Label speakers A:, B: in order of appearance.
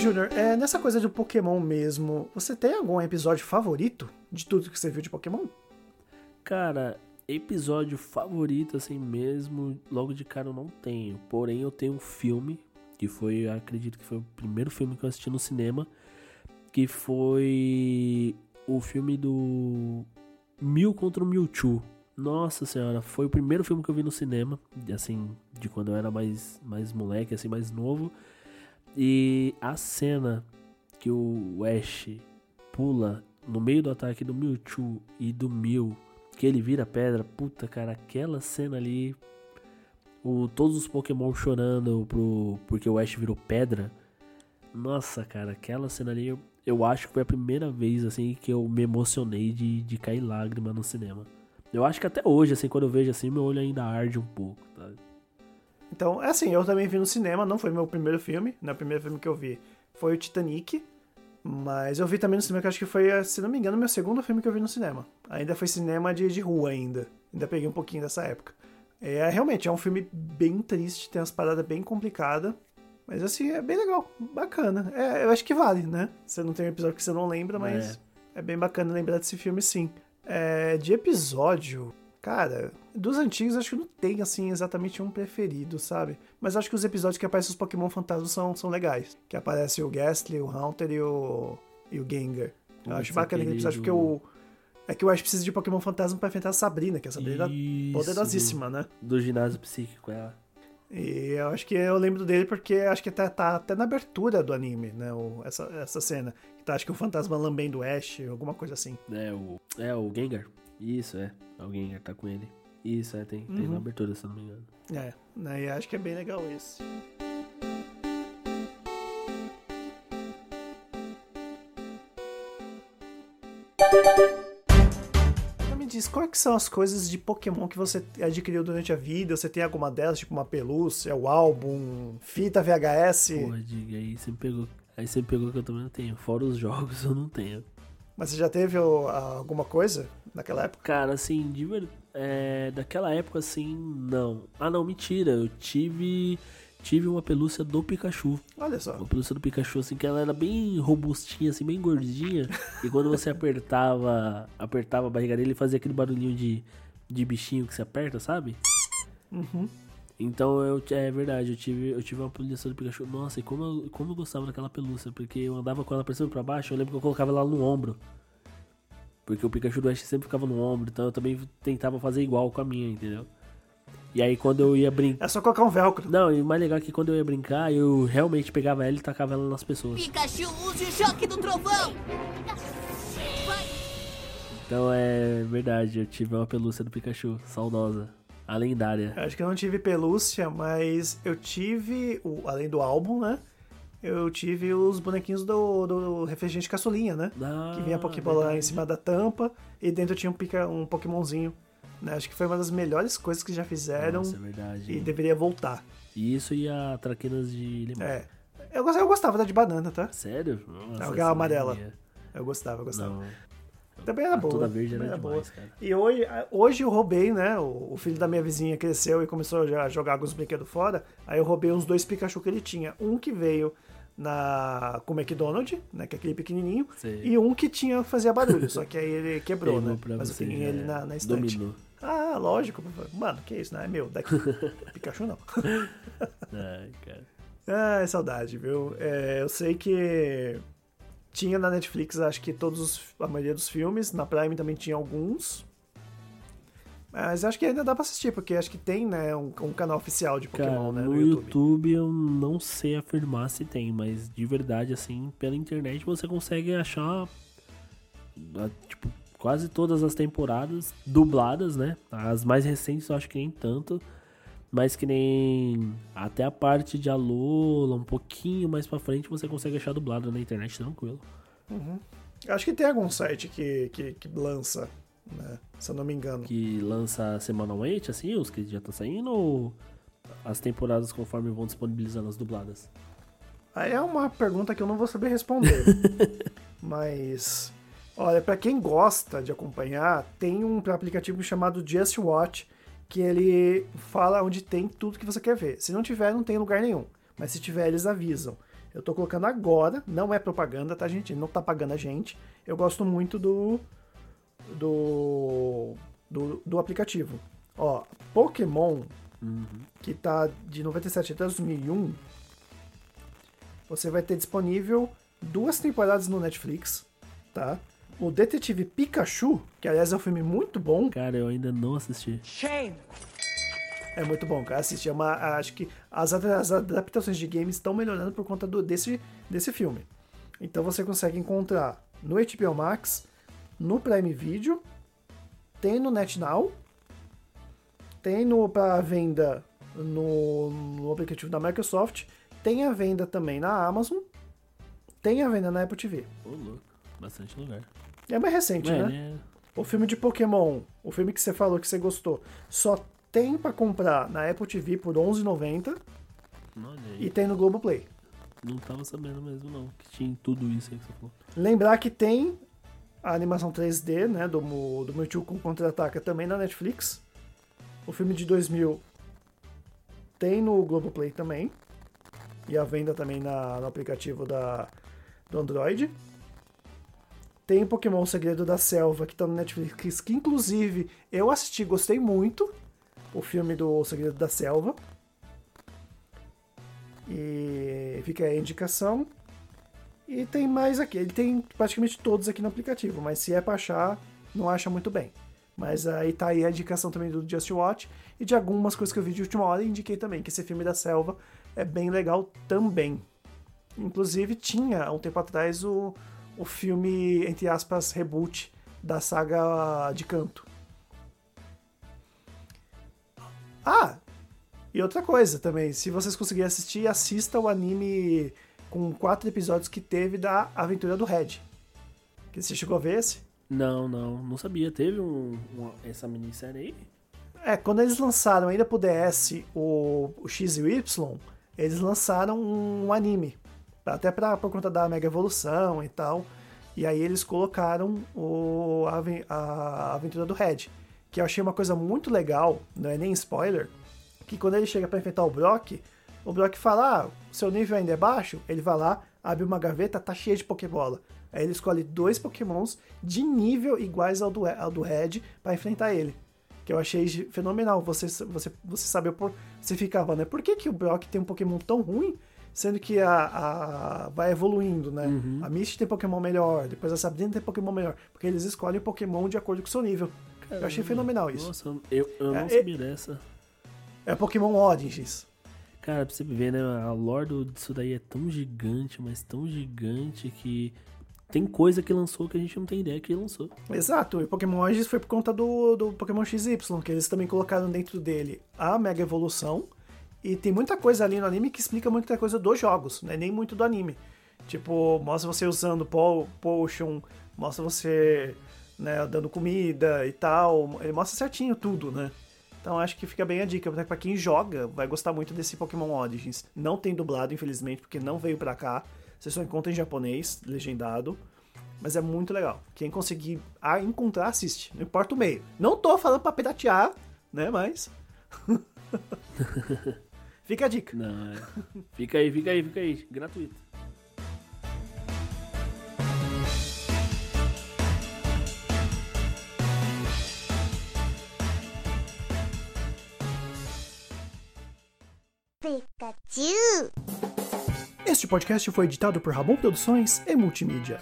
A: Júnior, é, nessa coisa do Pokémon mesmo, você tem algum episódio favorito de tudo que você viu de Pokémon?
B: Cara, episódio favorito assim mesmo, logo de cara eu não tenho. Porém, eu tenho um filme, que foi, acredito que foi o primeiro filme que eu assisti no cinema, que foi o filme do Mil contra o Mewtwo. Nossa senhora, foi o primeiro filme que eu vi no cinema, assim, de quando eu era mais, mais moleque, assim, mais novo. E a cena que o Ash pula no meio do ataque do Mewtwo e do Mew, que ele vira pedra, puta cara, aquela cena ali, o, todos os Pokémon chorando pro, porque o Ash virou pedra. Nossa, cara, aquela cena ali, eu, eu acho que foi a primeira vez assim que eu me emocionei de, de cair lágrima no cinema. Eu acho que até hoje, assim, quando eu vejo assim, meu olho ainda arde um pouco, tá?
A: Então, é assim, eu também vi no cinema, não foi meu primeiro filme, né? O primeiro filme que eu vi foi o Titanic, mas eu vi também no cinema, que acho que foi, se não me engano, meu segundo filme que eu vi no cinema. Ainda foi cinema de, de rua ainda, ainda peguei um pouquinho dessa época. É, realmente, é um filme bem triste, tem umas paradas bem complicadas, mas assim, é bem legal, bacana. É, eu acho que vale, né? Você não tem um episódio que você não lembra, mas é, é bem bacana lembrar desse filme sim. É, de episódio, Cara, dos antigos acho que não tem, assim, exatamente um preferido, sabe? Mas acho que os episódios que aparecem os Pokémon fantasmas são, são legais. Que aparece o Gastly, o Haunter e o, e o Gengar. Eu acho bacana aquele episódio porque o... É que o Ash precisa de Pokémon fantasma pra enfrentar a Sabrina, que a Sabrina é poderosíssima,
B: do,
A: né?
B: Do ginásio psíquico, é.
A: E eu acho que eu lembro dele porque acho que tá, tá até na abertura do anime, né? O, essa, essa cena. Que tá, acho que o fantasma lambendo o Ash, alguma coisa assim.
B: É, o, é, o Gengar. Isso, é. Alguém tá com ele. Isso, é, tem, uhum. tem na abertura, se não me engano.
A: É, né, e acho que é bem legal esse. Então me diz, quais são as coisas de Pokémon que você adquiriu durante a vida? Você tem alguma delas, tipo uma pelúcia, o álbum, fita VHS?
B: Porra, diga, aí você pegou. Aí você pegou que eu também não tenho. Fora os jogos, eu não tenho.
A: Mas você já teve alguma coisa naquela época?
B: Cara, assim, de. É, daquela época, assim, não. Ah, não, mentira. Eu tive. Tive uma pelúcia do Pikachu.
A: Olha só.
B: Uma pelúcia do Pikachu, assim, que ela era bem robustinha, assim, bem gordinha. e quando você apertava. Apertava a barriga dele, ele fazia aquele barulhinho de, de bichinho que você aperta, sabe?
A: Uhum.
B: Então eu, é verdade, eu tive, eu tive uma pelúcia do Pikachu. Nossa, e como eu, como eu gostava daquela pelúcia, porque eu andava com ela pra cima e pra baixo, eu lembro que eu colocava ela no ombro. Porque o Pikachu do Ash sempre ficava no ombro, então eu também tentava fazer igual com a minha, entendeu? E aí quando eu ia brincar.
A: É só colocar um velcro.
B: Não, e o mais legal é que quando eu ia brincar, eu realmente pegava ela e tacava ela nas pessoas.
C: Pikachu, use o choque do trovão!
B: Então é verdade, eu tive uma pelúcia do Pikachu, saudosa. A lendária.
A: Acho que eu não tive pelúcia, mas eu tive, o, além do álbum, né? Eu tive os bonequinhos do, do refrigerante caçulinha, né?
B: Ah,
A: que vinha a Pokébola em cima da tampa e dentro tinha um, pica, um Pokémonzinho. Né? Acho que foi uma das melhores coisas que já fizeram.
B: Nossa, é verdade.
A: E deveria voltar.
B: Isso e a traquinas de limão.
A: É. Eu gostava, eu gostava da de banana, tá?
B: Sério?
A: Nossa, aquela amarela. Eu gostava, eu gostava.
B: Não.
A: Também era boa.
B: Toda verde era,
A: era
B: demais,
A: boa.
B: cara.
A: E hoje, hoje eu roubei, né? O, filho da minha vizinha cresceu e começou a jogar alguns brinquedos fora. Aí eu roubei uns dois Pikachu que ele tinha. Um que veio na com o McDonald's, né? Que é aquele pequenininho.
B: Sei.
A: E um que tinha fazia barulho. só que aí ele quebrou,
B: Queimou
A: né? Mas eu tenho
B: já
A: ele
B: é.
A: na, na estante.
B: Dominou.
A: Ah, lógico. Mano, que isso, não é meu. Daqui. Pikachu não.
B: Ai, cara.
A: Ai, saudade, viu? É, eu sei que tinha na Netflix, acho que todos os, a maioria dos filmes. Na Prime também tinha alguns. Mas acho que ainda dá pra assistir, porque acho que tem, né, um, um canal oficial de Pokémon,
B: Cara,
A: né,
B: no,
A: no YouTube.
B: YouTube. eu não sei afirmar se tem, mas de verdade, assim, pela internet você consegue achar, ah, tipo, quase todas as temporadas dubladas, né? As mais recentes eu acho que nem tanto, mas que nem até a parte de Alola, um pouquinho mais pra frente, você consegue achar dublado na internet tranquilo.
A: Acho que tem algum site que, que, que lança, né, se eu não me engano.
B: Que lança semanalmente, assim, os que já estão saindo, ou as temporadas conforme vão disponibilizando as dubladas?
A: Aí é uma pergunta que eu não vou saber responder. Mas, olha, pra quem gosta de acompanhar, tem um aplicativo chamado Just Watch, que ele fala onde tem tudo que você quer ver. Se não tiver, não tem lugar nenhum. Mas se tiver, eles avisam. Eu tô colocando agora, não é propaganda, tá, gente? Não tá pagando a gente. Eu gosto muito do. do. do, do aplicativo. Ó, Pokémon, que tá de 97 até 2001, você vai ter disponível duas temporadas no Netflix, tá? O Detetive Pikachu, que aliás é um filme muito bom,
B: Cara, eu ainda não assisti.
A: é muito bom, cara. Assistir é uma, acho que as, as adaptações de games estão melhorando por conta do- desse, desse filme. Então você consegue encontrar no HBO Max, no Prime Video, tem no NetNow, tem no para venda no, no aplicativo da Microsoft, tem a venda também na Amazon, tem a venda na Apple TV.
B: Ô, louco. Bastante lugar.
A: É mais recente,
B: É,
A: né?
B: né?
A: O filme de Pokémon, o filme que você falou que você gostou, só tem pra comprar na Apple TV por R$11,90
B: Olha aí.
A: e tem no Globoplay.
B: Não tava sabendo mesmo, não. Que tinha tudo isso aí que você falou.
A: Lembrar que tem a animação 3D, né, do, do Mewtwo com Contra-Ataca também na Netflix. O filme de 2000 tem no Globoplay também. E a venda também na, no aplicativo da, do Android. Tem Pokémon Segredo da Selva, que tá no Netflix, que inclusive eu assisti, gostei muito. O filme do Segredo da Selva. E fica a indicação. E tem mais aqui. Ele tem praticamente todos aqui no aplicativo, mas se é pra achar, não acha muito bem. Mas aí tá aí a indicação também do Just Watch e de algumas coisas que eu vi de última hora e indiquei também, que esse filme da selva é bem legal também. Inclusive tinha, há um tempo atrás, o, o filme, entre aspas, reboot da saga de canto. Ah! E outra coisa também, se vocês conseguirem assistir, assista o anime com quatro episódios que teve da Aventura do Red. Que você chegou a ver esse?
B: Não, não. Não sabia. Teve um, uma- essa minissérie aí?
A: É, quando eles lançaram ainda pro DS o, o X e o Y, eles lançaram um anime. Até pra, por conta da Mega Evolução e tal. E aí eles colocaram o, a, a Aventura do Red. Que eu achei uma coisa muito legal, não é nem spoiler, que quando ele chega pra enfrentar o Brock, o Brock fala, ah, seu nível ainda é baixo, ele vai lá, abre uma gaveta, tá cheia de Pokébola. Aí ele escolhe dois Pokémons de nível iguais ao do, ao do Red pra enfrentar ele. Que eu achei fenomenal. Você, você, você saber por. Você ficava, né? Por que, que o Brock tem um Pokémon tão ruim, sendo que a, a vai evoluindo, né? A Misty tem Pokémon melhor, depois a Sabrina tem Pokémon melhor. Porque eles escolhem Pokémon de acordo com o seu nível. eu achei fenomenal isso.
B: Nossa, eu, eu não
A: É,
B: sabia dessa.
A: É Pokémon Origins.
B: Cara, pra você ver, né? A lore disso daí é tão gigante, mas tão gigante que tem coisa que lançou que a gente não tem ideia que lançou.
A: Exato, e Pokémon Origins foi por conta do, do Pokémon XY, que eles também colocaram dentro dele a Mega Evolução. E tem muita coisa ali no anime que explica muita coisa dos jogos, né? nem muito do anime. Tipo, mostra você usando po Potion, mostra você né, dando comida e tal. Ele mostra certinho tudo, né? Então acho que fica bem a dica. Pra quem joga, vai gostar muito desse Pokémon Origins. Não tem dublado, infelizmente, porque não veio pra cá. Você só encontra em japonês, legendado. Mas é muito legal. Quem conseguir encontrar, assiste. Não importa o meio. Não tô falando pra piratear, né? Mas. Fica a dica.
B: Não, é. Fica aí, fica aí, fica aí. Gratuito.
C: Pikachu!
A: Este podcast foi editado por Ramon Produções e Multimídia.